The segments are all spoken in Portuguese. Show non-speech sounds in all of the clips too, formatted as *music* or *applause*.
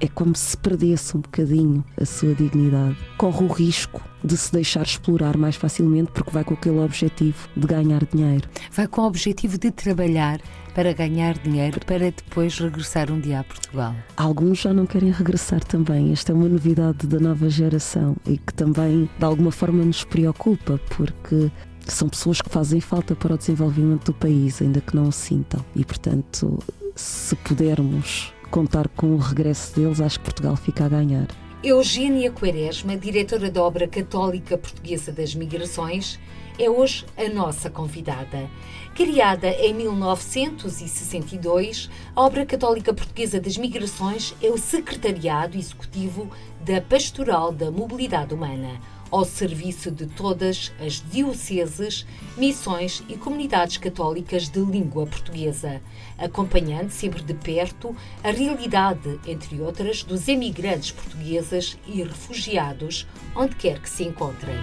é como se perdesse um bocadinho a sua dignidade. Corre o risco de se deixar explorar mais facilmente porque vai com aquele objetivo de ganhar dinheiro. Vai com o objetivo de trabalhar para ganhar dinheiro para depois regressar um dia a Portugal. Alguns já não querem regressar também. Esta é uma novidade da nova geração e que também de alguma forma nos preocupa porque são pessoas que fazem falta para o desenvolvimento do país, ainda que não o sintam. E, portanto, se pudermos contar com o regresso deles, acho que Portugal fica a ganhar. Eugênia Quaresma, diretora da Obra Católica Portuguesa das Migrações, é hoje a nossa convidada. Criada em 1962, a Obra Católica Portuguesa das Migrações é o secretariado executivo da Pastoral da Mobilidade Humana ao serviço de todas as dioceses, missões e comunidades católicas de língua portuguesa, acompanhando sempre de perto a realidade, entre outras, dos emigrantes portugueses e refugiados, onde quer que se encontrem.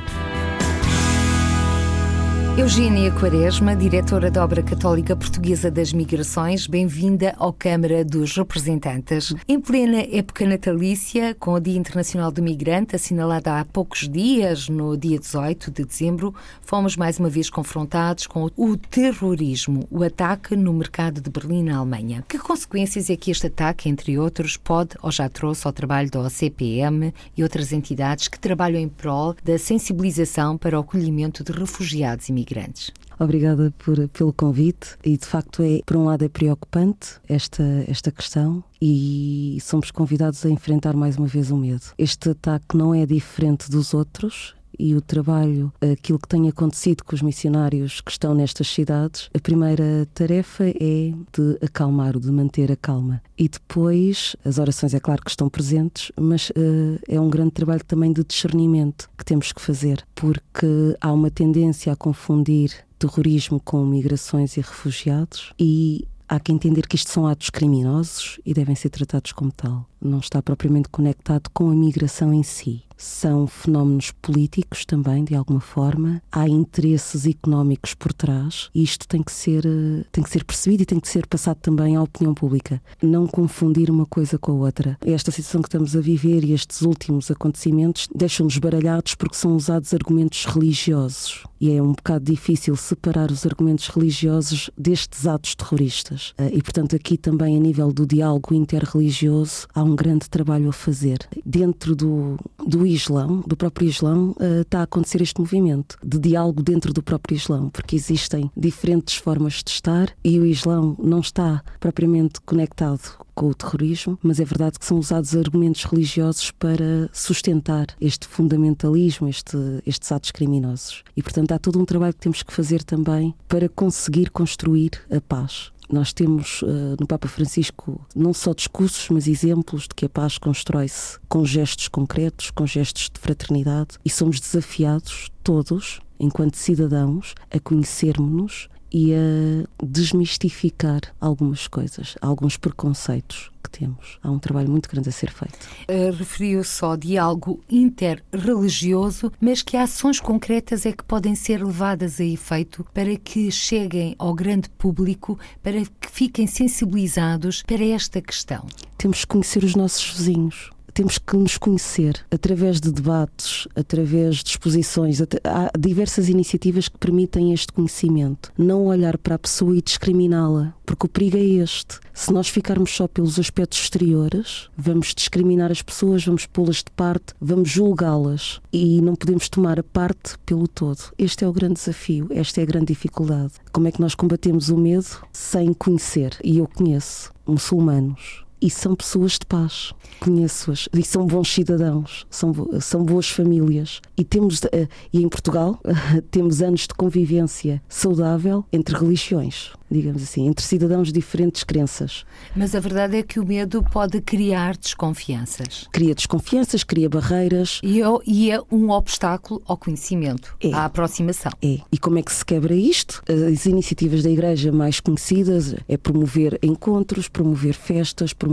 Eugênia Quaresma, diretora da Obra Católica Portuguesa das Migrações, bem-vinda ao Câmara dos Representantes. Em plena época natalícia, com o Dia Internacional do Migrante, assinalado há poucos dias, no dia 18 de dezembro, fomos mais uma vez confrontados com o terrorismo, o ataque no mercado de Berlim, na Alemanha. Que consequências é que este ataque, entre outros, pode ou já trouxe ao trabalho da OCPM e outras entidades que trabalham em prol da sensibilização para o acolhimento de refugiados e? Imigrantes. Obrigada por, pelo convite e de facto é, por um lado é preocupante esta, esta questão e somos convidados a enfrentar mais uma vez o medo. Este ataque não é diferente dos outros, e o trabalho, aquilo que tem acontecido com os missionários que estão nestas cidades, a primeira tarefa é de acalmar, de manter a calma. E depois, as orações, é claro que estão presentes, mas uh, é um grande trabalho também de discernimento que temos que fazer, porque há uma tendência a confundir terrorismo com migrações e refugiados e há que entender que isto são atos criminosos e devem ser tratados como tal. Não está propriamente conectado com a migração em si são fenómenos políticos também, de alguma forma. Há interesses económicos por trás e isto tem que ser, eh, tem que ser percebido e tem que ser passado também à opinião pública. Não confundir uma coisa com a outra. Esta situação que estamos a viver e estes últimos acontecimentos deixam-nos baralhados porque são usados argumentos religiosos. E é um bocado difícil separar os argumentos religiosos destes atos terroristas. Eh, e, portanto, aqui também, a nível do diálogo interreligioso, há um grande trabalho a fazer. Dentro do, do Islão, do próprio Islão, uh, está a acontecer este movimento de diálogo dentro do próprio Islão, porque existem diferentes formas de estar e o Islão não está propriamente conectado com o terrorismo, mas é verdade que são usados argumentos religiosos para sustentar este fundamentalismo, este, estes atos criminosos. E, portanto, há todo um trabalho que temos que fazer também para conseguir construir a paz. Nós temos uh, no Papa Francisco não só discursos, mas exemplos de que a paz constrói-se com gestos concretos, com gestos de fraternidade, e somos desafiados todos, enquanto cidadãos, a conhecermos-nos e a desmistificar algumas coisas, alguns preconceitos temos. Há um trabalho muito grande a ser feito. Uh, Referiu-se ao diálogo interreligioso, mas que ações concretas é que podem ser levadas a efeito para que cheguem ao grande público, para que fiquem sensibilizados para esta questão? Temos que conhecer os nossos vizinhos temos que nos conhecer através de debates, através de exposições. Há diversas iniciativas que permitem este conhecimento. Não olhar para a pessoa e discriminá-la, porque o perigo é este. Se nós ficarmos só pelos aspectos exteriores, vamos discriminar as pessoas, vamos pô-las de parte, vamos julgá-las e não podemos tomar a parte pelo todo. Este é o grande desafio, esta é a grande dificuldade. Como é que nós combatemos o medo sem conhecer? E eu conheço muçulmanos e são pessoas de paz. Conheço-as e são bons cidadãos, são, são boas famílias. E temos, eh, e em Portugal, *laughs* temos anos de convivência saudável entre religiões digamos assim, entre cidadãos de diferentes crenças. Mas a verdade é que o medo pode criar desconfianças. Cria desconfianças, cria barreiras. E é, e é um obstáculo ao conhecimento, é. à aproximação. É. E como é que se quebra isto? As iniciativas da Igreja mais conhecidas é promover encontros, promover festas, promover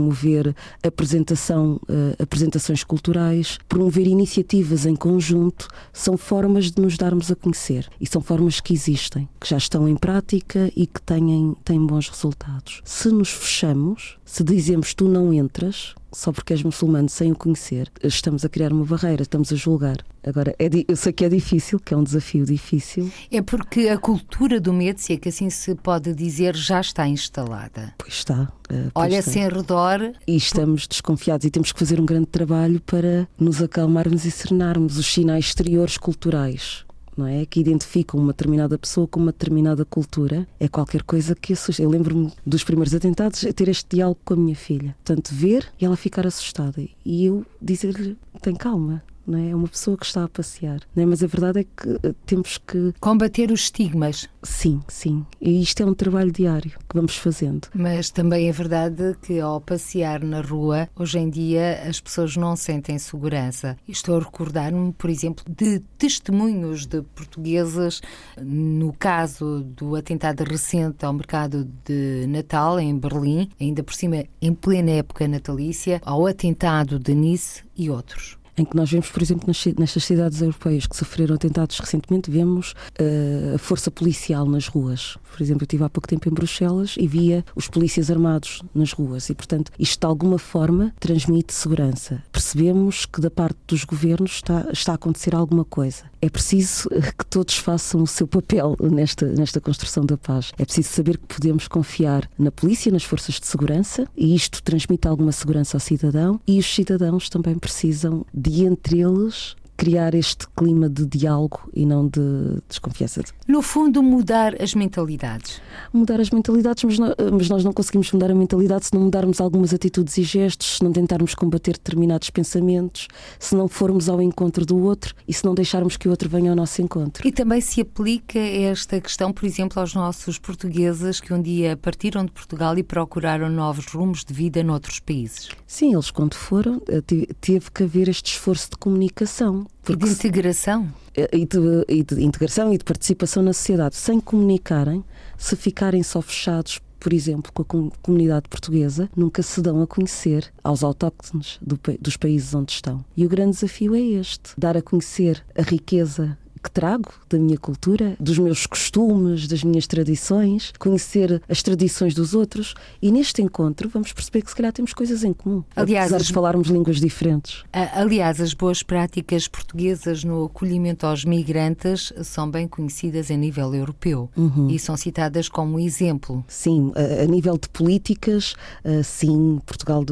apresentação, uh, apresentações culturais, promover iniciativas em conjunto, são formas de nos darmos a conhecer. E são formas que existem, que já estão em prática e que têm, têm bons resultados. Se nos fechamos, se dizemos tu não entras, só porque és muçulmano sem o conhecer, estamos a criar uma barreira, estamos a julgar. Agora, é, eu sei que é difícil, que é um desafio difícil. É porque a cultura do medo, se é que assim se pode dizer, já está instalada. Pois está. Uh, Olha-se em redor. E estamos desconfiados e temos que fazer um grande trabalho para nos acalmarmos e serenarmos os sinais exteriores culturais não é? Que identificam uma determinada pessoa com uma determinada cultura, é qualquer coisa que assusta. Eu lembro-me dos primeiros atentados ter este diálogo com a minha filha. Portanto, ver e ela ficar assustada. E eu dizer-lhe: tem calma, não é? É uma pessoa que está a passear, não é? Mas a verdade é que eh, temos que combater os estigmas. Sim, sim. E isto é um trabalho diário que vamos fazendo. Mas também é verdade que ao passear na rua, hoje em dia as pessoas não sentem segurança. Estou a recordar-me, por exemplo, de testemunhos de portuguesas no caso do atentado recente ao mercado de Natal em Berlim, ainda por cima em plena época natalícia, ao atentado de Nice e outros em que nós vemos, por exemplo, nas, nestas cidades europeias que sofreram atentados recentemente, vemos uh, a força policial nas ruas. Por exemplo, eu estive há pouco tempo em Bruxelas e via os polícias armados nas ruas e, portanto, isto de alguma forma transmite segurança. Percebemos que da parte dos governos está, está a acontecer alguma coisa. É preciso que todos façam o seu papel nesta, nesta construção da paz. É preciso saber que podemos confiar na polícia, nas forças de segurança e isto transmite alguma segurança ao cidadão e os cidadãos também precisam de entre eles criar este clima de diálogo e não de desconfiança. No fundo, mudar as mentalidades. Mudar as mentalidades, mas, não, mas nós não conseguimos mudar a mentalidade se não mudarmos algumas atitudes e gestos, se não tentarmos combater determinados pensamentos, se não formos ao encontro do outro e se não deixarmos que o outro venha ao nosso encontro. E também se aplica esta questão, por exemplo, aos nossos portugueses que um dia partiram de Portugal e procuraram novos rumos de vida noutros países. Sim, eles quando foram, eh, teve que haver este esforço de comunicação e de integração. Eh, e de, e de integração e de participação na sociedade. Sem comunicarem, se ficarem só fechados por exemplo, com a comunidade portuguesa, nunca se dão a conhecer aos autóctones do, dos países onde estão. E o grande desafio é este: dar a conhecer a riqueza que trago da minha cultura, dos meus costumes, das minhas tradições, conhecer as tradições dos outros e neste encontro vamos perceber que se calhar temos coisas em comum, aliás, apesar de falarmos línguas diferentes. Aliás, as boas práticas portuguesas no acolhimento aos migrantes são bem conhecidas a nível europeu uhum. e são citadas como exemplo. Sim, a, nível de políticas, sim, Portugal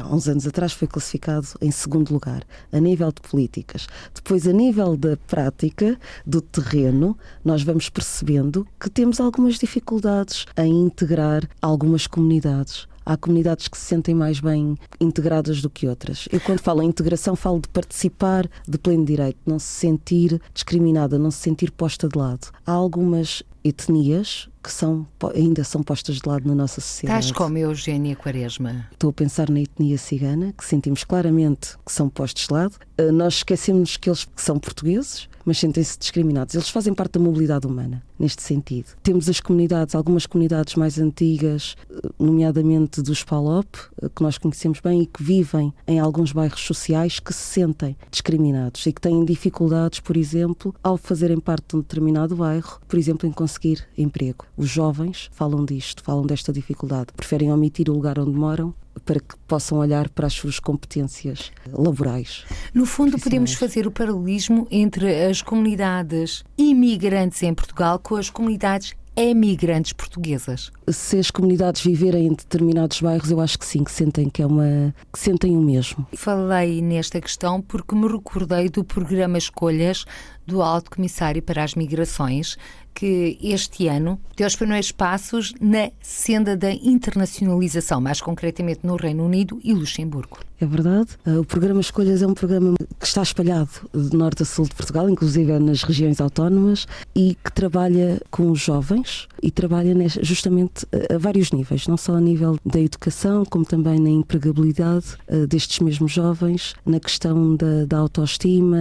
há uns anos atrás foi classificado em segundo lugar, a nível de políticas. Depois, a nível da prática, do terreno, nós vamos percebendo que temos algumas dificuldades em integrar algumas comunidades. Há comunidades que se sentem mais bem integradas do que outras. Eu, quando falo em integração, falo de participar de pleno direito, não se sentir discriminada, não se sentir posta de lado. Há algumas etnias que são, ainda são postas de lado na nossa sociedade. Estás como Eugénia Quaresma. Estou a pensar na etnia cigana, que sentimos claramente que são postos de lado. Eh, nós esquecemos que eles são portugueses, mas sentem-se discriminados. Eles fazem parte da mobilidade humana, neste sentido. Temos as comunidades, algumas comunidades mais antigas, eh, nomeadamente dos PALOP, eh, que nós conhecemos bem e que vivem em alguns bairros sociais que se sentem discriminados e que têm dificuldades, por exemplo, ao fazerem parte de um determinado bairro, por exemplo, em conseguir emprego. Os jovens falam disto, falam desta dificuldade. Preferem omitir o lugar onde moram para que possam olhar para as suas competências laborais. No fundo, podemos fazer o paralelismo entre as comunidades imigrantes em Portugal com as comunidades emigrantes portuguesas. Se as comunidades viverem em determinados bairros, eu acho que sim, que sentem que é uma que sentem o mesmo. Falei nesta questão porque me recordei do programa Escolhas do Alto Comissário para as Migrações, que este ano deu os primeiros passos na senda da internacionalização, mais concretamente no Reino Unido e Luxemburgo. É verdade. Ah, o programa Escolhas é um programa que está espalhado de norte a sul de Portugal, inclusive nas regiões autónomas, e que trabalha com os jovens e trabalha justamente a vários níveis, não só a nível da educação, como também na empregabilidade ah, destes mesmos jovens, na questão da, da autoestima,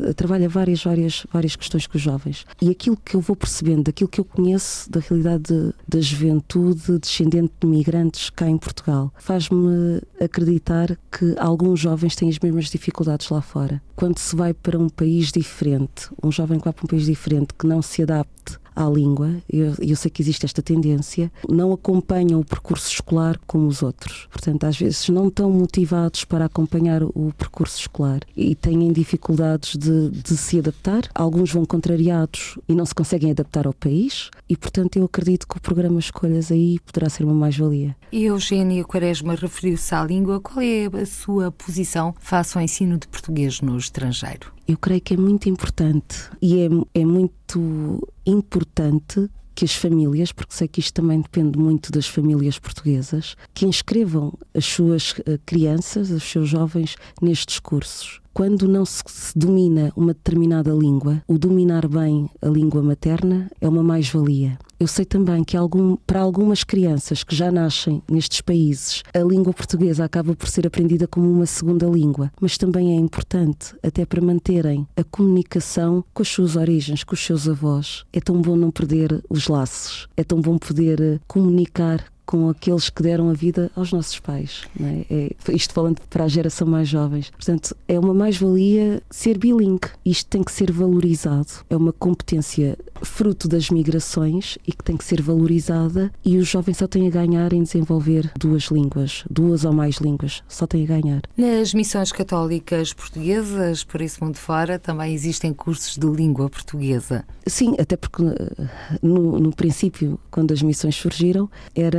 ah, trabalha várias, várias, várias questões com os jovens. E aquilo que eu vou percebendo, daquilo que eu conheço da realidade da juventude descendente de migrantes cá em Portugal, faz-me acreditar que alguns jovens têm as mesmas dificuldades lá fora. Quando se vai para um país diferente, um jovem que vai para um país diferente que não se adapte à língua, eu, eu sei que existe esta tendência, não acompanham o percurso escolar como os outros. Portanto, às vezes não estão motivados para acompanhar o percurso escolar e têm dificuldades de, de se adaptar. Alguns vão contrariados e não se conseguem adaptar ao país, e portanto eu acredito que o programa Escolhas aí poderá ser uma mais-valia. E Eugênia Quaresma referiu-se à língua. Qual é a sua posição face ao ensino de português no estrangeiro? eu creio que é muito importante e é, é muito importante que as famílias, porque sei que isto também depende muito das famílias portuguesas, que inscrevam as suas eh, crianças, os seus jovens nestes cursos quando não se domina uma determinada língua, o dominar bem a língua materna é uma mais-valia. Eu sei também que algum, para algumas crianças que já nascem nestes países, a língua portuguesa acaba por ser aprendida como uma segunda língua, mas também é importante até para manterem a comunicação com as suas origens, com os seus avós. É tão bom não perder os laços, é tão bom poder eh, comunicar com aqueles que deram a vida aos nossos pais. É? É, isto falando para a geração mais jovens. Portanto, é uma mais-valia ser bilingue. Isto tem que ser valorizado. É uma competência fruto das migrações e que tem que ser valorizada e os jovens só têm a ganhar em desenvolver duas línguas, duas ou mais línguas, só têm a ganhar. Nas missões católicas portuguesas, por esse mundo fora, também existem cursos de língua portuguesa. Sim, até porque eh, no, no princípio, quando as missões surgiram, era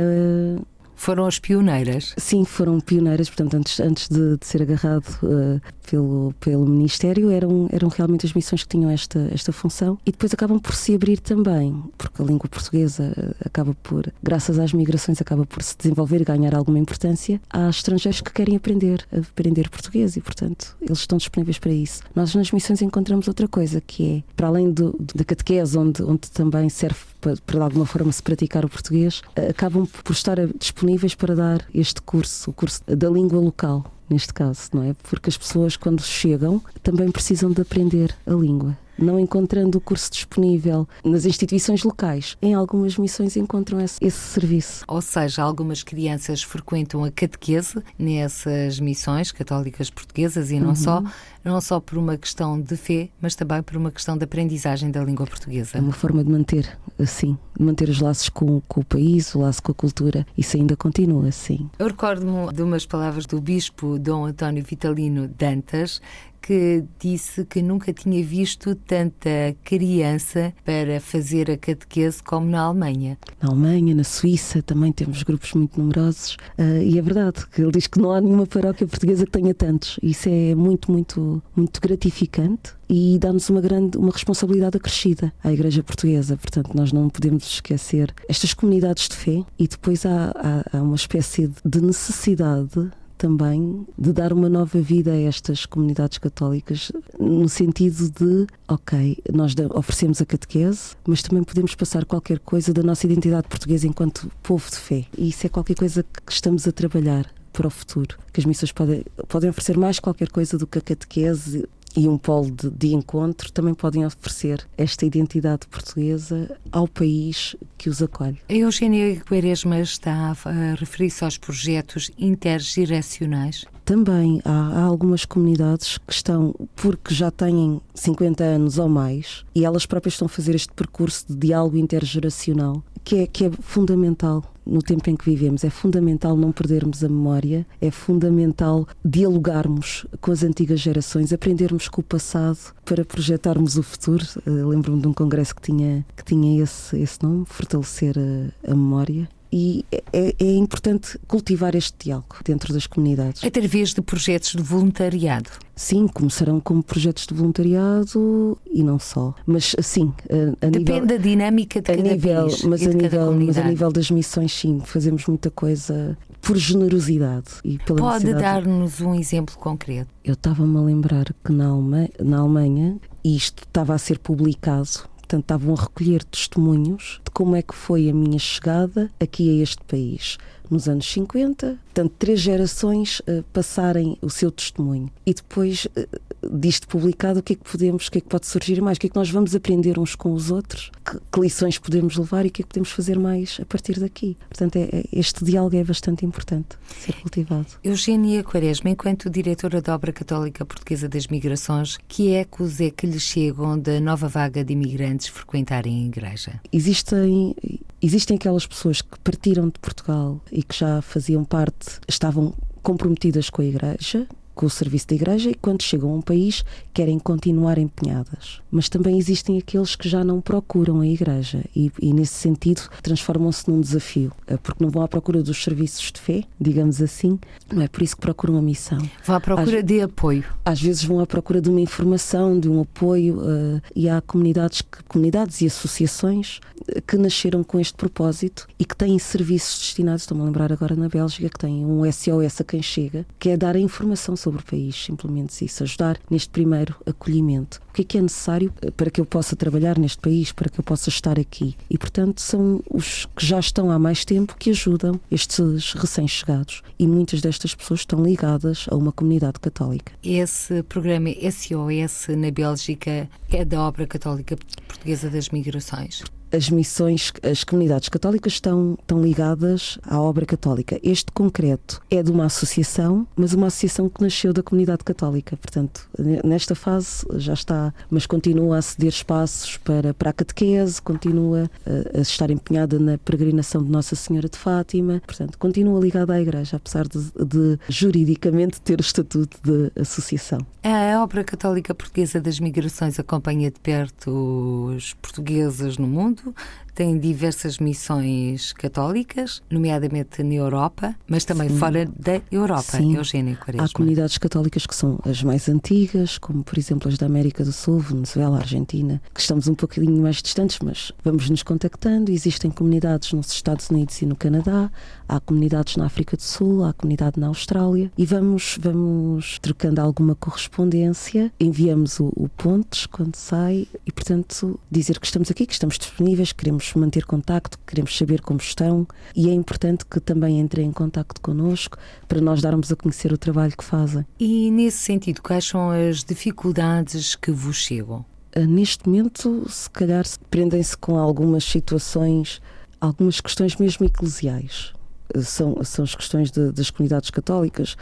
foram as pioneiras? Sim, foram pioneiras. Portanto, antes, antes de, de ser agarrado uh, pelo, pelo Ministério, eram, eram realmente as missões que tinham esta, esta função. E depois acabam por se abrir também, porque a língua portuguesa uh, acaba por, graças às migrações, acaba por se desenvolver e ganhar alguma importância. Há estrangeiros que querem aprender, aprender português e, portanto, eles estão disponíveis para isso. Nós nas missões encontramos outra coisa, que é, para além do, da catequese, onde, onde também serve para, para de alguma forma se praticar o português, uh, acabam por estar disponíveis para dar este curso, o curso da língua local, neste caso, não é? Porque as pessoas, quando chegam, também precisam de aprender a língua não encontrando o curso disponível nas instituições locais, em algumas missões encontram esse, esse, serviço. Ou seja, algumas crianças frequentam a catequese nessas missões católicas portuguesas e não uhum. só, não só por uma questão de fé, mas também por uma questão de aprendizagem da língua portuguesa. É uma forma de manter, assim, de manter os laços com, com o país, o laço com a cultura. Isso ainda continua, assim. Eu recordo-me de umas palavras do bispo Dom António Vitalino Dantas, que disse que nunca tinha visto tanta criança para fazer a catequese como na Alemanha. Na Alemanha, na Suíça, também temos grupos muito numerosos uh, e é verdade que ele diz que não há nenhuma paróquia portuguesa que tenha tantos. Isso é muito, muito, muito gratificante e dá-nos uma grande uma responsabilidade acrescida à Igreja Portuguesa. Portanto, nós não podemos esquecer estas comunidades de fé e depois há, há, há uma espécie de necessidade também de dar uma nova vida a estas comunidades católicas, no sentido de, ok, nós oferecemos a catequese, mas também podemos passar qualquer coisa da nossa identidade portuguesa enquanto povo de fé. E isso é qualquer coisa que estamos a trabalhar para o futuro. Que as missões podem, podem oferecer mais qualquer coisa do que a catequese e um polo de, de, encontro também podem oferecer esta identidade portuguesa ao país que os acolhe. A Eugênia Quaresma está a referir-se aos projetos intergeracionais? Também há, há, algumas comunidades que estão, porque já têm 50 anos ou mais, e elas próprias estão a fazer este percurso de diálogo intergeracional, que é, que é fundamental no tempo em que vivemos. É fundamental não perdermos a memória, é fundamental dialogarmos com as antigas gerações, aprendermos com o passado para projetarmos o futuro. Uh, Lembro-me de um congresso que tinha, que tinha esse, esse nome, Fortalecer a, a Memória e é, é importante cultivar este diálogo dentro das comunidades. Através de projetos de voluntariado. Sim, começarão como projetos de voluntariado e não só. Mas sim, a, a Depende nível, da dinâmica de a cada nível, país mas e a de cada nível, mas a nível das missões, sim, fazemos muita coisa por generosidade e pela Pode dar-nos um exemplo concreto. Eu estava-me a lembrar que na Alemanha, na Alemanha isto estava a ser publicado, portanto estavam a recolher testemunhos de como é que foi a minha chegada aqui a este país. Nos anos 50, portanto, três gerações eh, passarem o seu testemunho. E depois eh, disto publicado, o que é que podemos, o que é que pode surgir mais? O que é que nós vamos aprender uns com os outros? Que, que lições podemos levar e o que é que podemos fazer mais a partir daqui? Portanto, é- é- este diálogo é bastante importante ser cultivado. Eugénia Quaresma, enquanto diretora da Obra Católica Portuguesa das Migrações, que ecos é que lhe chegam da nova vaga de imigrantes frequentarem a igreja? Existem, existem aquelas pessoas que partiram de Portugal e que já faziam parte, estavam comprometidas com a Igreja, com o serviço da Igreja, e quando chegam a um país querem continuar empenhadas. Mas também existem aqueles que já não procuram a Igreja e, e nesse sentido, transformam-se num desafio, eh, porque não vão à procura dos serviços de fé, digamos assim, não é por isso que procuram a missão. Vão à procura de apoio. Às vezes vão à procura de uma informação, de um apoio, eh, e há comunidades, que, comunidades e associações eh, que nasceram com este propósito e que têm serviços destinados, estou-me a lembrar agora na Bélgica, que têm um SOS a quem chega, que é dar a informação sobre o país, simplesmente isso, ajudar neste primeiro acolhimento. O que é que é necessário eh, para que eu possa trabalhar neste país, para que eu possa estar aqui? E, portanto, são os que já estão há mais tempo que ajudam estes recém-chegados. E muitas destas pessoas estão ligadas a uma comunidade católica. Esse programa SOS na Bélgica é da Obra Católica Portuguesa das Migrações. As missões, as comunidades católicas estão, estão ligadas à obra católica. Este concreto é de uma associação, mas uma associação que nasceu da comunidade católica. Portanto, nesta fase já está, mas continua a ceder espaços para, para a catequese, continua a, a estar empenhada na peregrinação de Nossa Senhora de Fátima. Portanto, continua ligada à Igreja, apesar de, de juridicamente ter o estatuto de associação. A Obra Católica Portuguesa das Migrações acompanha de perto os portugueses no mundo, mundo tem diversas missões católicas, nomeadamente na Europa, mas também Sim. fora da Europa, Sim. Eugénia Quaresma. Há comunidades católicas que são as mais antigas, como por exemplo as da América do Sul, Venezuela, Argentina, que estamos um pouquinho mais distantes, mas vamos nos contactando. Existem comunidades nos Estados Unidos e no Canadá, há comunidades na África do Sul, há comunidade na Austrália e vamos, vamos trocando alguma correspondência, enviamos o, o pontes quando sai e, portanto, dizer que estamos aqui, que estamos disponíveis, queremos manter contacto, queremos saber como estão e é importante que também entrem em contacto connosco para nós darmos a conhecer o trabalho que fazem. E nesse sentido, quais são as dificuldades que vos chegam? Ah, Neste momento, se calhar, se- prendem-se com algumas situações, algumas questões mesmo eclesiais. Ah, São, são as questões de- das comunidades católicas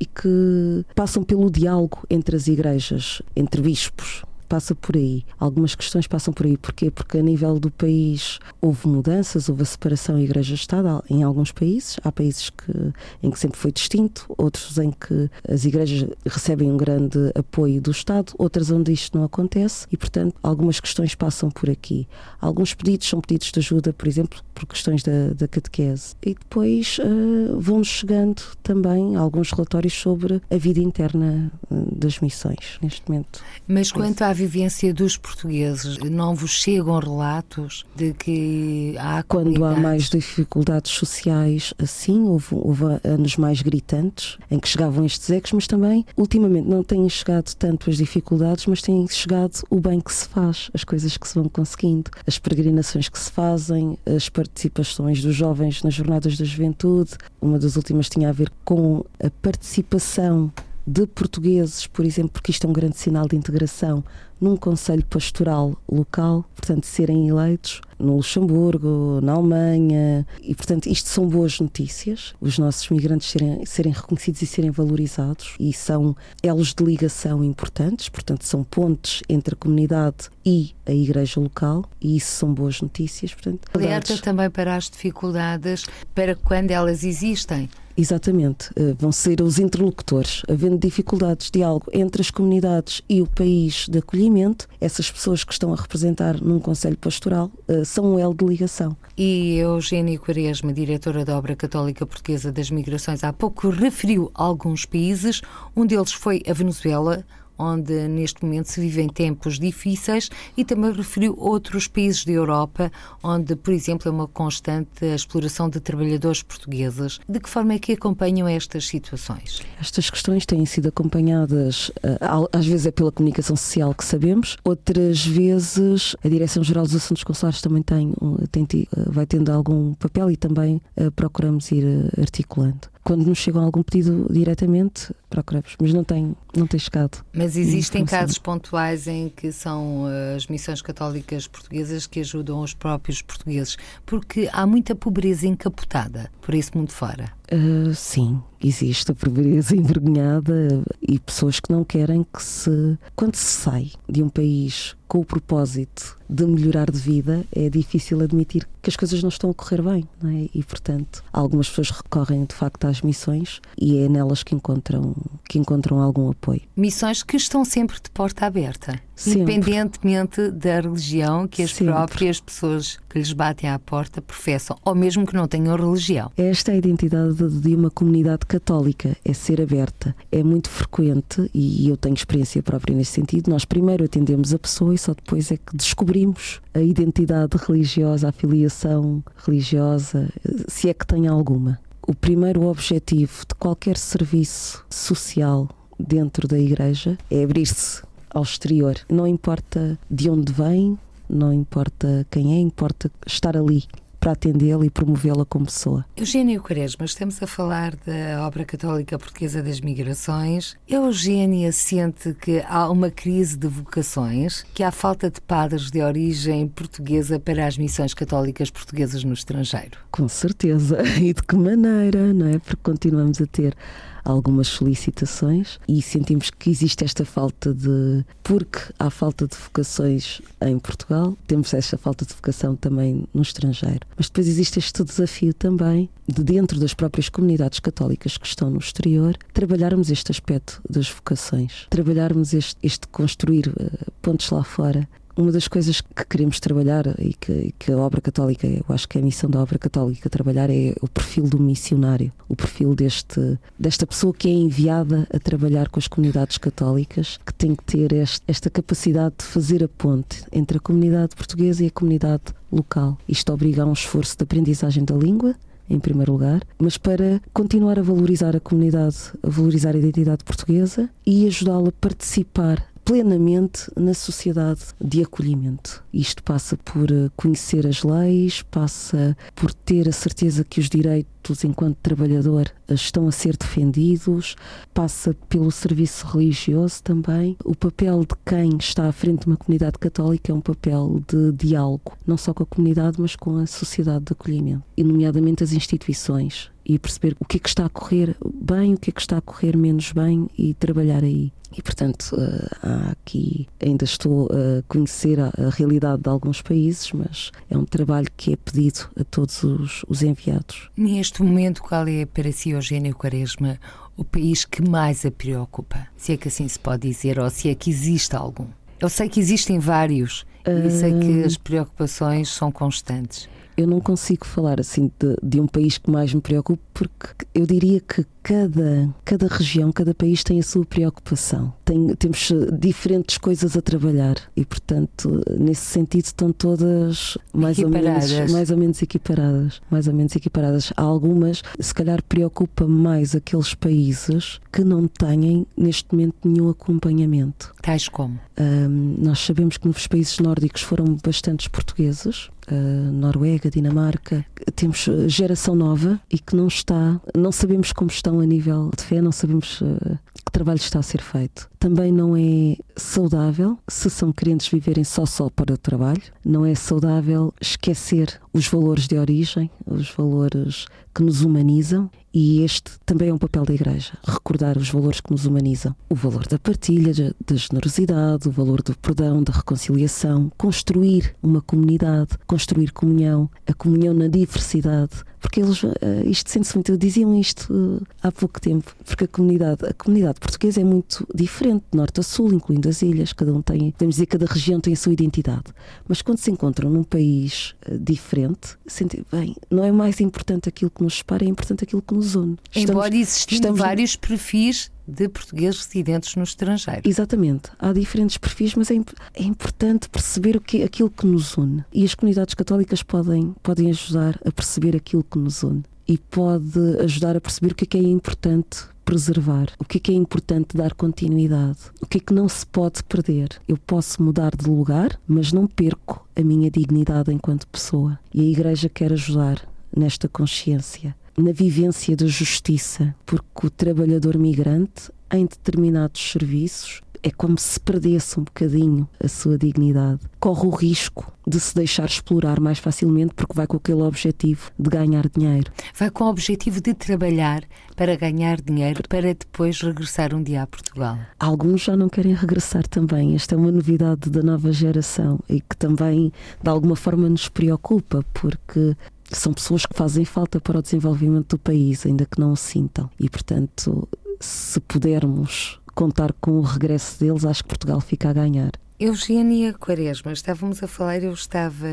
e que passam pelo diálogo entre as igrejas, entre bispos. Passa por aí. Algumas questões passam por aí. Porquê? Porque a nível do país houve mudanças, houve a separação igreja-estado em alguns países. Há países que, em que sempre foi distinto, outros em que as igrejas recebem um grande apoio do Estado, outras onde isto não acontece e, portanto, algumas questões passam por aqui. Alguns pedidos são pedidos de ajuda, por exemplo, por questões da, da catequese. E depois eh, vão-nos chegando também alguns relatórios sobre a vida interna eh, das missões, neste momento. Mas quanto à vivência dos portugueses, não vos chegam relatos de que há Quando há mais dificuldades sociais, assim, houve, houve anos mais gritantes em que chegavam estes ecos, mas também, ultimamente, não têm chegado tanto as dificuldades, mas têm chegado o bem que se faz, as coisas que se vão conseguindo, as peregrinações que se fazem, as participações dos jovens nas jornadas da juventude. Uma das últimas tinha a ver com a participação de portugueses, por exemplo, porque isto é um grande sinal de integração num conselho pastoral local, portanto, serem eleitos no Luxemburgo, na Alemanha, e portanto, isto são boas notícias, os nossos migrantes serem, serem reconhecidos e serem valorizados, e são elos de ligação importantes, portanto, são pontes entre a comunidade e a igreja local, e isso são boas notícias, portanto, Alerta também para as dificuldades, para quando elas existem. Exatamente, eh, vão ser os interlocutores, havendo dificuldades de algo entre as comunidades e o país de acolhimento. Essas pessoas que estão a representar num Conselho Pastoral uh, são um elo de ligação. E Eugênia Quaresma, diretora da Obra Católica Portuguesa das Migrações, há pouco referiu alguns países, um deles foi a Venezuela, onde neste momento se vivem tempos difíceis, e também referiu outros países da Europa, onde, por exemplo, é uma constante a exploração de trabalhadores portugueses. De que forma é que acompanham estas situações? Estas questões têm sido acompanhadas, eh, às vezes é pela comunicação social que sabemos, outras vezes a Direção-Geral dos Assuntos Consulares também tem, tem, eh, vai tendo algum papel e também eh, procuramos ir articulando quando nos chegam algum pedido diretamente, procuramos, mas não tem, não tem chegado. Mas existem casos pontuais em que são uh, as missões católicas portuguesas que ajudam os próprios portugueses, porque há muita pobreza encapotada por esse mundo fora. Uh, sim, existe a pobreza *laughs* envergonhada e pessoas que não querem que se. Quando se sai de um país com o propósito de melhorar de vida, é difícil admitir que as coisas não estão a correr bem, não é? E, portanto, algumas pessoas recorrem de facto às missões e é nelas que encontram, que encontram algum apoio. Missões que estão sempre de porta aberta. Sempre. Independentemente da religião que as Sempre. próprias pessoas que lhes batem à porta professam, ou mesmo que não tenham religião. Esta é a identidade de uma comunidade católica, é ser aberta. É muito frequente, e eu tenho experiência própria nesse sentido, nós primeiro atendemos a pessoa e só depois é que descobrimos a identidade religiosa, a filiação religiosa, se é que tem alguma. O primeiro objetivo de qualquer serviço social dentro da igreja é abrir-se ao exterior. Não importa de onde vem, não importa quem é, importa estar ali para atendê-la e promovê-la como pessoa. Eugênio Quaresma, estamos a falar da obra católica portuguesa das migrações. Eugênia sente que há uma crise de vocações, que há falta de padres de origem portuguesa para as missões católicas portuguesas no estrangeiro. Com certeza. *laughs* E de que maneira, não é? Porque continuamos a ter algumas solicitações e sentimos que existe esta falta de. Porque há falta de vocações em Portugal, temos esta falta de vocação também no estrangeiro. Mas depois existe este desafio também de, dentro das próprias comunidades católicas que estão no exterior, trabalharmos este aspecto das vocações, trabalharmos este, este construir uh, pontos lá fora uma das coisas que queremos trabalhar e que, que, a obra católica, eu acho que a missão da obra católica trabalhar é o perfil do missionário, o perfil deste, desta pessoa que é enviada a trabalhar com as comunidades católicas, que tem que ter este, esta capacidade de fazer a ponte entre a comunidade portuguesa e a comunidade local. Isto obriga a um esforço de aprendizagem da língua, em primeiro lugar, mas para continuar a valorizar a comunidade, a valorizar a identidade portuguesa e ajudá-la a participar plenamente na sociedade de acolhimento. Isto passa por eh, conhecer as leis, passa por ter a certeza que os direitos enquanto trabalhador eh, estão a ser defendidos, passa pelo serviço religioso também. O papel de quem está à frente de uma comunidade católica é um papel de diálogo, não só com a comunidade, mas com a sociedade de acolhimento, e nomeadamente as instituições, e perceber o que é que está a correr bem, o que é que está a correr menos bem e trabalhar aí. E, portanto, uh, há aqui, ainda estou a conhecer a, a, realidade de alguns países, mas é um trabalho que é pedido a todos os, os enviados. Neste momento, qual é para si, Eugênio Quaresma, o país que mais a preocupa? Se é que assim se pode dizer, ou se é que existe algum? Eu sei que existem vários uh... e sei que as preocupações são constantes eu não consigo falar assim de, de, um país que mais me preocupa, porque eu diria que cada, cada região, cada país tem a sua preocupação. Tem, temos eh, diferentes coisas a trabalhar e, portanto, nesse sentido estão todas mais ou menos mais ou menos equiparadas, mais ou menos equiparadas. Há algumas, se calhar preocupa mais aqueles países que não têm neste momento nenhum acompanhamento. Tais como? Um, nós sabemos que nos países nórdicos foram bastantes portugueses, uh, Noruega, Dinamarca. Temos geração nova e que não está, não sabemos como estão a nível de fé, não sabemos uh, que trabalho está a ser feito. Também não é saudável se são crentes viverem só só para o trabalho, não é saudável esquecer os valores de origem, os valores que nos humanizam e este também é um papel da Igreja, recordar os valores que nos humanizam. O valor da partilha, da generosidade, o valor do perdão, da reconciliação, construir uma comunidade, construir comunhão, a comunhão na diversidade, porque eles, uh, isto sente-se muito, diziam isto uh, há pouco tempo, porque a comunidade, a comunidade portuguesa é muito diferente, de norte a sul, incluindo as ilhas, cada um tem, podemos dizer, cada região tem a sua identidade. Mas quando se encontram num país uh, diferente, bem, não é mais importante aquilo que nos separa, é importante aquilo que nos une. Estamos, Embora existindo vários perfis de portugueses residentes no estrangeiro. Exatamente. Há diferentes perfis, mas é, é importante perceber o que, aquilo que nos une. E as comunidades católicas podem, podem ajudar a perceber aquilo que nos une. E pode ajudar a perceber o que é, que é importante preservar, o que é que é importante dar continuidade, o que é que não se pode perder. Eu posso mudar de lugar, mas não perco a minha dignidade enquanto pessoa. E a Igreja quer ajudar nesta consciência na vivência da justiça, porque o trabalhador migrante, em determinados serviços, é como se perdesse um bocadinho a sua dignidade. Corre o risco de se deixar explorar mais facilmente porque vai com aquele objetivo de ganhar dinheiro. Vai com o objetivo de trabalhar para ganhar dinheiro para depois regressar um dia a Portugal. Alguns já não querem regressar também. Esta é uma novidade da nova geração e que também de alguma forma nos preocupa porque são pessoas que fazem falta para o desenvolvimento do país, ainda que não o sintam. E, portanto, se pudermos contar com o regresso deles, acho que Portugal fica a ganhar. Eugênia Quaresma, estávamos a falar, eu estava,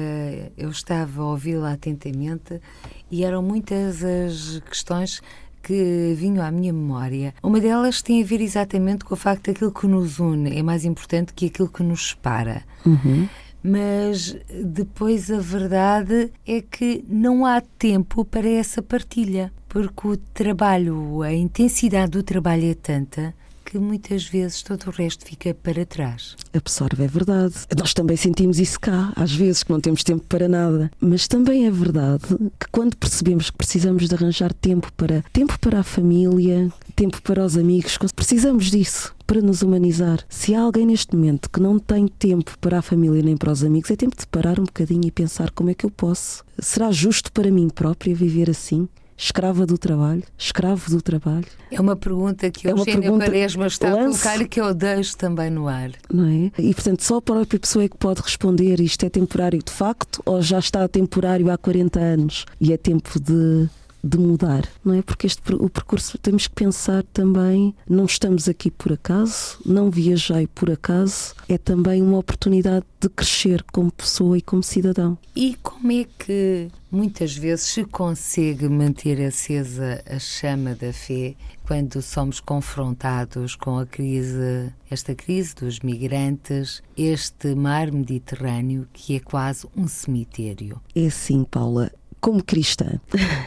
eu estava a ouvi-la atentamente e eram muitas as questões que vinham à minha memória. Uma delas tem a ver exatamente com o facto de aquilo que nos une é mais importante que aquilo que nos separa. Uhum mas depois a verdade é que não há tempo para essa partilha, porque o trabalho, a intensidade do trabalho é tanta que muitas vezes todo o resto fica para trás. Absorve, é verdade. Nós também sentimos isso cá, às vezes, que não temos tempo para nada. Mas também é verdade que quando percebemos que precisamos de arranjar tempo para tempo para a família, tempo para os amigos, precisamos disso para nos humanizar. Se há alguém neste momento que não tem tempo para a família nem para os amigos, é tempo de parar um bocadinho e pensar como é que eu posso. Será justo para mim própria viver assim? Escrava do trabalho, escravo do trabalho? É uma pergunta que é o Eugênia Quaresma está lance, a colocar e que eu deixo também no ar. Não é? E portanto só a própria pessoa é que pode responder isto é temporário de facto ou já está temporário há 40 anos e é tempo de de mudar, não é? Porque este, o percurso temos que pensar também, não estamos aqui por acaso, não viajei por acaso, é também uma oportunidade de crescer como pessoa e como cidadão. E como é que muitas vezes se consegue manter acesa a chama da fé quando somos confrontados com a crise, esta crise dos migrantes, este mar Mediterrâneo que é quase um cemitério? É assim, Paula como cristã,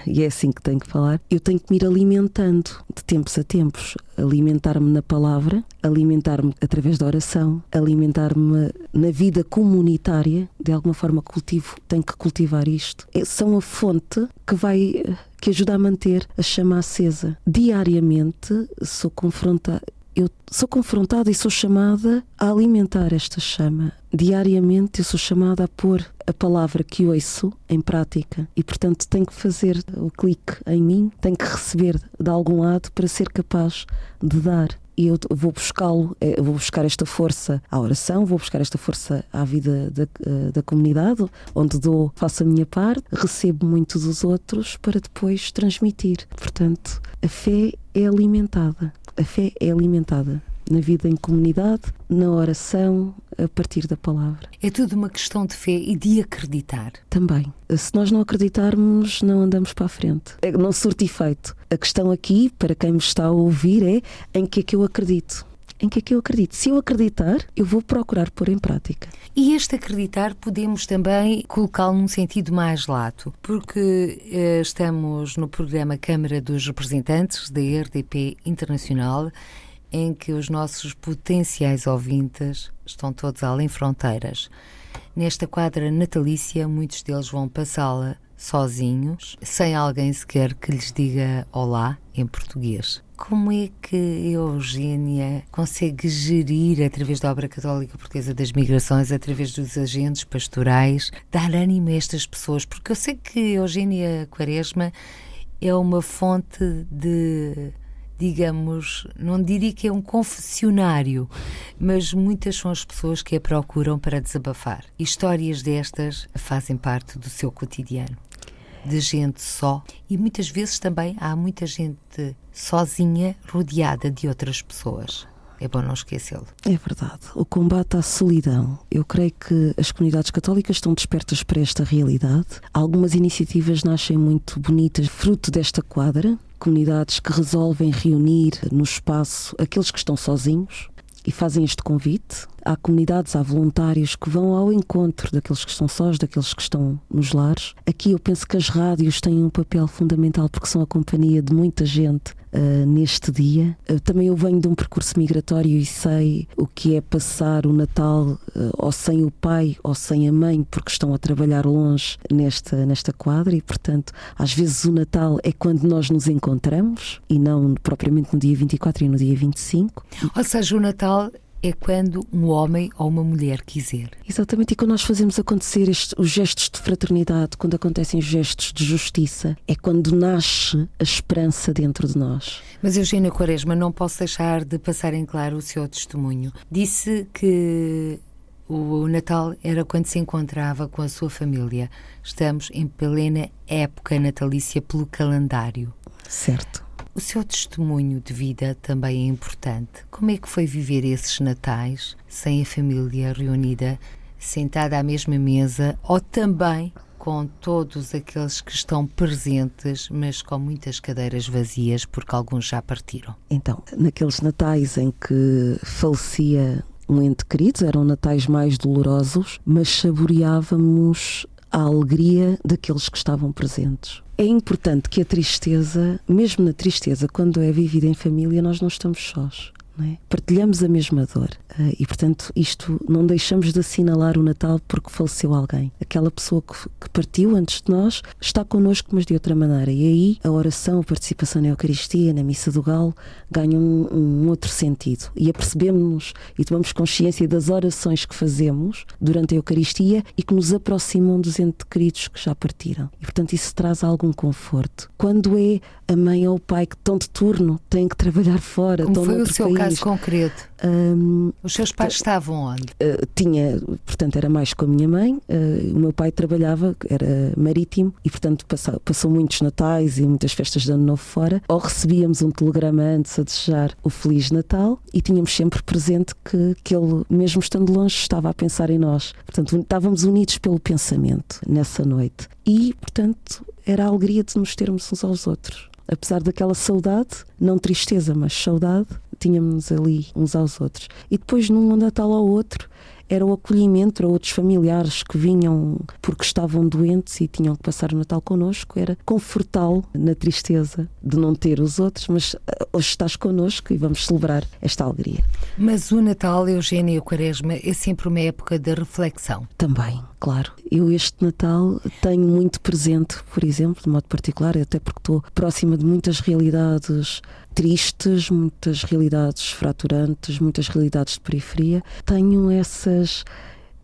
e é assim que tenho que falar, eu tenho que me ir alimentando de tempos a tempos, alimentar-me na palavra, alimentar-me através da oração, alimentar-me na vida comunitária, de alguma forma cultivo, tenho que cultivar isto. É, são a fonte que vai que ajuda a manter a chama acesa. Diariamente sou confrontada eu sou confrontada e sou chamada a alimentar esta chama. Diariamente eu sou chamada a pôr a palavra que ouço em prática e, portanto, tenho que fazer o clique em mim, tenho que receber de algum lado para ser capaz de dar. E eu vou buscá-lo, eh, vou buscar esta força à oração, vou buscar esta força à vida da, eh, da comunidade, onde dou, faço a minha parte, recebo muito dos outros para depois transmitir. Portanto, a fé é alimentada a fé é alimentada na vida em comunidade, na oração, a partir da palavra. É tudo uma questão de fé e de acreditar. Também. Se nós não acreditarmos, não andamos para a frente. É, não surte efeito. A questão aqui, para quem me está a ouvir, é em que é que eu acredito em que é que eu acredito. Se eu acreditar, eu vou procurar pôr em prática. E este acreditar podemos também colocá-lo num sentido mais lato, porque eh, estamos no programa Câmara dos Representantes da RDP Internacional, em que os nossos potenciais ouvintes estão todos além fronteiras. nesta quadra natalícia, muitos deles vão passá-la sozinhos, sem alguém sequer que lhes diga olá em português. Como é que a Eugénia consegue gerir, através da obra católica portuguesa das migrações, através dos agentes pastorais, dar ânimo a estas pessoas? Porque eu sei que Eugénia Quaresma é uma fonte de digamos, não diria que é um confessionário, mas muitas são as pessoas que a procuram para desabafar. Histórias destas fazem parte do seu cotidiano de gente só e muitas vezes também há muita gente sozinha rodeada de outras pessoas. É bom não esquecê-lo. É verdade. O combate à solidão. Eu creio que as comunidades católicas estão despertas para esta realidade. Algumas iniciativas nascem muito bonitas, fruto desta quadra. Comunidades que resolvem reunir no espaço aqueles que estão sozinhos, e fazem este convite. Há comunidades, há voluntários que vão ao encontro daqueles que estão sós, daqueles que estão nos lares. Aqui eu penso que as rádios têm um papel fundamental porque são a companhia de muita gente uh, neste dia. Uh, também eu venho de um percurso migratório e sei o que é passar o Natal uh, ou sem o pai ou sem a mãe porque estão a trabalhar longe nesta, nesta quadra e, portanto, às vezes o Natal é quando nós nos encontramos e não propriamente no dia 24 e no dia 25. Ou seja, o Natal é quando um homem ou uma mulher quiser. Exatamente, e quando nós fazemos acontecer estes, os gestos de fraternidade, quando acontecem os gestos de justiça, é quando nasce a esperança dentro de nós. Mas Eugênia Quaresma, não posso deixar de passar em claro o seu testemunho. Disse que o Natal era quando se encontrava com a sua família. Estamos em plena época natalícia pelo calendário. Certo. O seu testemunho de vida também é importante. Como é que foi viver esses natais sem a família reunida, sentada à mesma mesa ou também com todos aqueles que estão presentes, mas com muitas cadeiras vazias porque alguns já partiram? Então, naqueles natais em que falecia um ente querido, eram natais mais dolorosos, mas saboreávamos a alegria daqueles que estavam presentes. É importante que a tristeza, mesmo na tristeza, quando é vivida em família, nós não estamos sós. É? Partilhamos a mesma dor uh, e, portanto, isto não deixamos de assinalar o Natal porque faleceu alguém. Aquela pessoa que, que, partiu antes de nós está connosco, mas de outra maneira. E aí a oração, a participação na Eucaristia, na Missa do Galo, ganham um, um outro sentido. E apercebemos-nos e tomamos consciência das orações que fazemos durante a Eucaristia e que nos aproximam dos entes queridos que já partiram. E, portanto, isso traz algum conforto. Quando é a mãe ou o pai que estão de turno, têm que trabalhar fora, Como foi o seu país. caso concreto? Um, Os seus pais estavam onde? Uh, tinha, portanto, era mais com a minha mãe. Uh, o meu pai trabalhava, era marítimo, e, portanto, passou, passou muitos natais e muitas festas de ano novo fora. Ou recebíamos um telegrama antes a desejar o Feliz Natal e tínhamos sempre presente que, que ele, mesmo estando longe, estava a pensar em nós. Portanto, estávamos unidos pelo pensamento nessa noite. E, portanto, era a alegria de nos termos uns aos outros apesar daquela saudade, não tristeza, mas saudade, tínhamos ali uns aos outros. E depois, num Natal ao outro, era o acolhimento a outros familiares que vinham porque estavam doentes e tinham que passar o Natal connosco, era confortá-lo na tristeza de não ter os outros, mas eh, hoje estás connosco e vamos celebrar esta alegria. Mas o Natal, Eugênia e o Quaresma, é sempre uma época de reflexão. Também, claro. Eu este Natal tenho muito presente, por exemplo, de modo particular, até porque estou próxima de muitas realidades tristes, muitas realidades fraturantes, muitas realidades de periferia. Tenho essas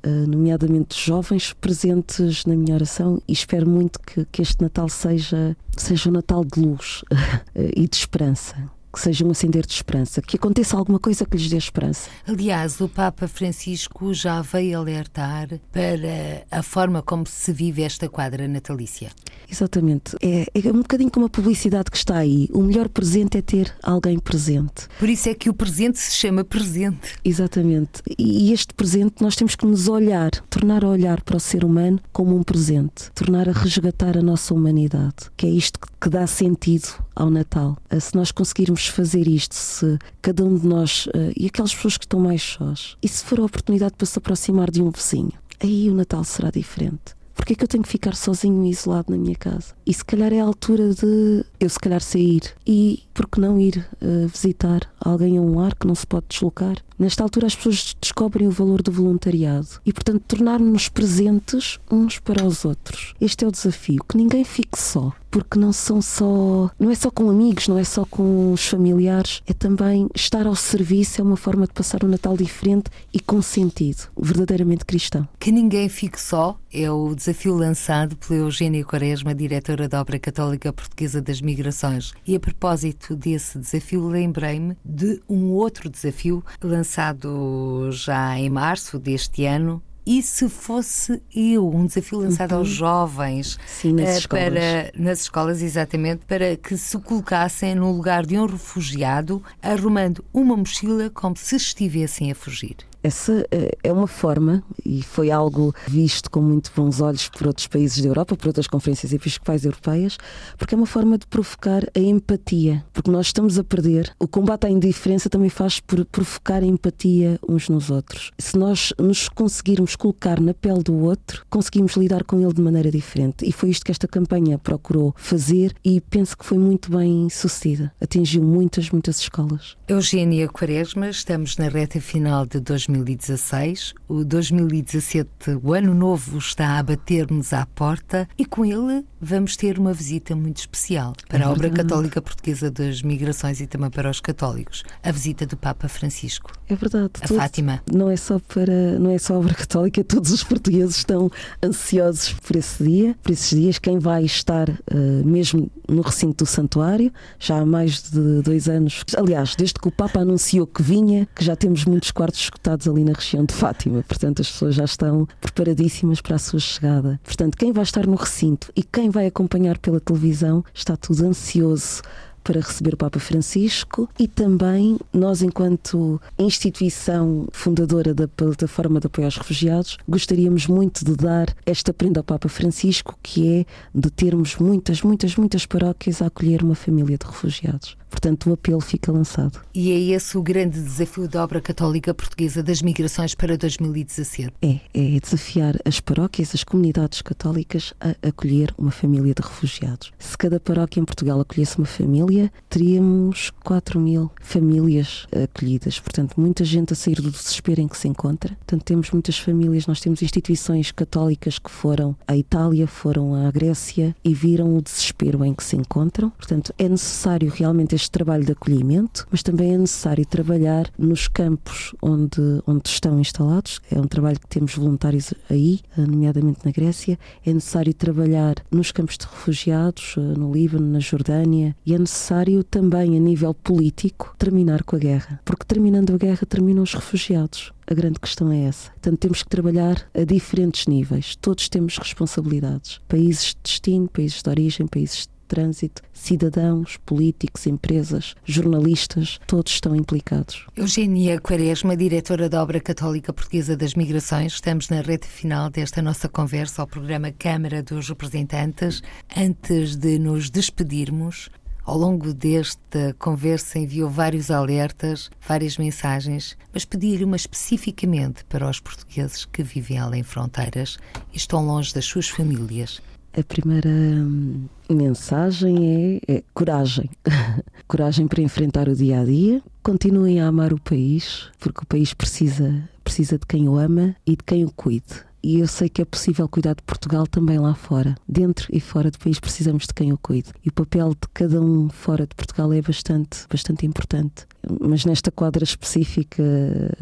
eh, nomeadamente jovens presentes na minha oração e espero muito que, que este Natal seja, seja um Natal de luz *laughs* e de esperança que seja um acender de esperança, que aconteça alguma coisa que lhes dê esperança. Aliás, o Papa Francisco já veio alertar para a forma como se vive esta quadra natalícia. Exatamente. É, é um bocadinho como a publicidade que está aí. O melhor presente é ter alguém presente. Por isso é que o presente se chama presente. Exatamente. E este presente nós temos que nos olhar, tornar a olhar para o ser humano como um presente, tornar a resgatar a nossa humanidade, que é isto que dá sentido ao Natal. Eh, se nós conseguirmos fazer isto, se cada um de nós eh, e aquelas pessoas que estão mais sós, e se for a oportunidade para se aproximar de um vizinho, aí o Natal será diferente. Porque é que eu tenho que ficar sozinho e isolado na minha casa? E se calhar é a altura de eu se calhar sair e por que não ir uh, visitar alguém a um ar que não se pode deslocar? Nesta altura, as pessoas descobrem o valor do voluntariado e, portanto, tornar-nos presentes uns para os outros. Este é o desafio: que ninguém fique só porque não são só, não é só com amigos, não é só com os familiares, é também estar ao serviço, é uma forma de passar um Natal diferente e com sentido, verdadeiramente cristão. Que ninguém fique só é o desafio lançado pela Eugênia Quaresma, diretora da Obra Católica Portuguesa das Migrações. E a propósito desse desafio, lembrei-me de um outro desafio lançado já em março deste ano, e se fosse eu, um desafio lançado uhum. aos jovens Sim, nas, uh, escolas. Para, nas escolas, exatamente, para que se colocassem no lugar de um refugiado, arrumando uma mochila como se estivessem a fugir. Essa eh, é uma forma, e foi algo visto com muito bons olhos por outros países da Europa, por outras conferências episcopais europeias, porque é uma forma de provocar a empatia, porque nós estamos a perder. O combate à indiferença também faz por provocar a empatia uns nos outros. Se nós nos conseguirmos colocar na pele do outro, conseguimos lidar com ele de maneira diferente. E foi isto que esta campanha procurou fazer e penso que foi muito bem sucedida. Atingiu muitas, muitas escolas. Eugênia Quaresma, estamos na reta final de 2020. 2016. O 2017, o ano novo, está a bater-nos à porta e com ele vamos ter uma visita muito especial para a Obra Católica Portuguesa das Migrações e também para os católicos. A visita do Papa Francisco. É verdade. A Fátima. Não é só para, não é só a Obra Católica, todos os portugueses estão ansiosos por esse dia, por esses dias. Quem vai estar uh, mesmo no recinto do santuário, já há mais de dois anos, aliás, desde que o Papa anunciou que vinha, que já temos muitos quartos escutados ali na região de Fátima. Portanto, as pessoas já estão preparadíssimas para a sua chegada. Portanto, quem vai estar no recinto e quem vai acompanhar pela televisão está tudo ansioso para receber o Papa Francisco e também nós, enquanto instituição fundadora da plataforma de apoio aos refugiados, gostaríamos muito de dar esta prenda ao Papa Francisco, que é de termos muitas, muitas, muitas paróquias a acolher uma família de refugiados. Portanto, o apelo fica lançado. E é esse o grande desafio da obra católica portuguesa das migrações para 2017? É, é desafiar as paróquias, as comunidades católicas a acolher uma família de refugiados. Se cada paróquia em Portugal acolhesse uma família, teríamos 4 mil famílias acolhidas. Portanto, muita gente a sair do desespero em que se encontra. Portanto, temos muitas famílias, nós temos instituições católicas que foram à Itália, foram à Grécia e viram o desespero em que se encontram. Portanto, é necessário realmente este trabalho de acolhimento, mas também é necessário trabalhar nos campos onde, onde estão instalados. É um trabalho que temos voluntários aí, nomeadamente na Grécia. É necessário trabalhar nos campos de refugiados, eh, no Líbano, na Jordânia, e é necessário também, a nível político, terminar com a guerra. Porque terminando a guerra, terminam os refugiados. A grande questão é essa. Portanto, temos que trabalhar a diferentes níveis. Todos temos responsabilidades. Países de destino, países de origem, países de trânsito, cidadãos, políticos, empresas, jornalistas, todos estão implicados. Eugênia Quaresma, diretora da Obra Católica Portuguesa das Migrações, estamos na reta final desta nossa conversa ao programa Câmara dos Representantes. Antes de nos despedirmos, ao longo desta conversa enviou vários alertas, várias mensagens, mas pedi-lhe uma especificamente para os portugueses que vivem além fronteiras e estão longe das suas famílias. A primeira hum, mensagem é, é coragem. *laughs* coragem para enfrentar o dia a dia. Continuem a amar o país, porque o país precisa, precisa de quem o ama e de quem o cuide e eu sei que é possível cuidar de Portugal também lá fora. Dentro e fora do país precisamos de quem o cuide. E o papel de cada um fora de Portugal é bastante, bastante importante. Mas nesta quadra específica,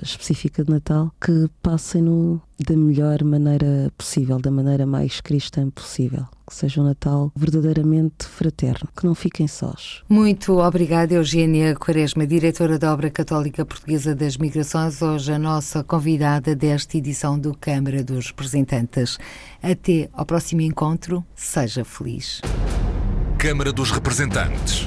específica de Natal, que passem-no da melhor maneira possível, da maneira mais cristã possível que seja um Natal verdadeiramente fraterno, que não fiquem sós. Muito obrigada, Eugênia Quaresma, diretora da Obra Católica Portuguesa das Migrações, hoje a nossa convidada desta edição do Câmara dos Representantes. Até ao próximo encontro, seja feliz. Câmara dos Representantes.